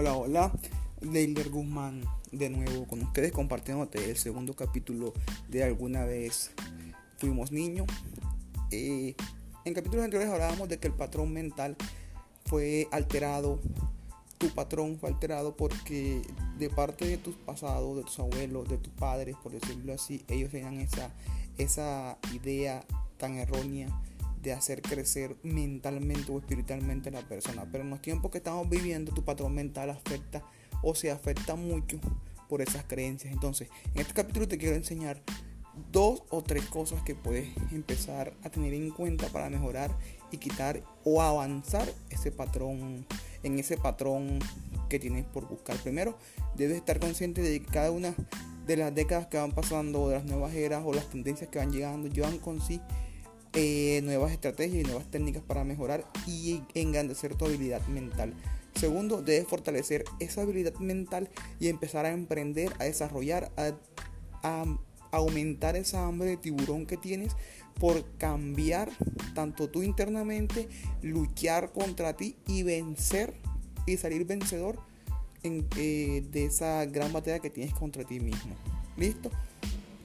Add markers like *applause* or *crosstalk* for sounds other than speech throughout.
Hola, hola, Leiler Guzmán de nuevo con ustedes compartiéndote el segundo capítulo de Alguna vez fuimos niños. Eh, en capítulos anteriores hablábamos de que el patrón mental fue alterado, tu patrón fue alterado porque de parte de tus pasados, de tus abuelos, de tus padres, por decirlo así, ellos tenían esa, esa idea tan errónea de hacer crecer mentalmente o espiritualmente a la persona. Pero en los tiempos que estamos viviendo, tu patrón mental afecta o se afecta mucho por esas creencias. Entonces, en este capítulo te quiero enseñar dos o tres cosas que puedes empezar a tener en cuenta para mejorar y quitar o avanzar ese patrón en ese patrón que tienes por buscar. Primero, debes estar consciente de que cada una de las décadas que van pasando, de las nuevas eras o las tendencias que van llegando, llevan con sí eh, nuevas estrategias y nuevas técnicas para mejorar y engrandecer tu habilidad mental. Segundo, debes fortalecer esa habilidad mental y empezar a emprender, a desarrollar, a, aumentar esa hambre de tiburón que tienes por cambiar tanto tú internamente, luchar contra ti y vencer y salir vencedor en, eh, de esa gran batalla que tienes contra ti mismo. ¿Listo?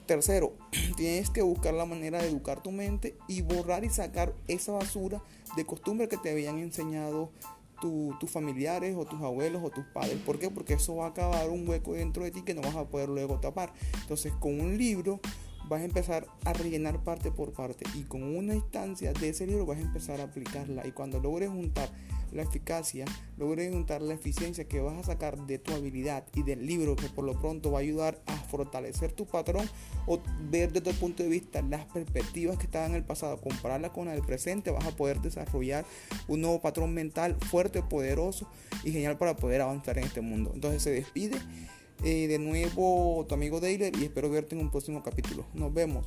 Tercero, *clears throat* tienes que buscar la manera de educar tu mente y borrar y sacar esa basura de costumbre que te habían enseñado tus familiares o tus abuelos o tus padres. ¿Por qué? Porque eso va a acabar un hueco dentro de ti que no vas a poder luego tapar. Entonces, con un libro vas a empezar a rellenar parte por parte y con una instancia de ese libro vas a empezar a aplicarla y cuando logres juntar la eficacia, logres juntar la eficiencia que vas a sacar de tu habilidad y del libro que por lo pronto va a ayudar a fortalecer tu patrón o ver desde el punto de vista las perspectivas que estaban en el pasado, compararlas con el presente, vas a poder desarrollar un nuevo patrón mental fuerte, poderoso y genial para poder avanzar en este mundo. Entonces se despide eh, de nuevo tu amigo Dailer y espero verte en un próximo capítulo. Nos vemos.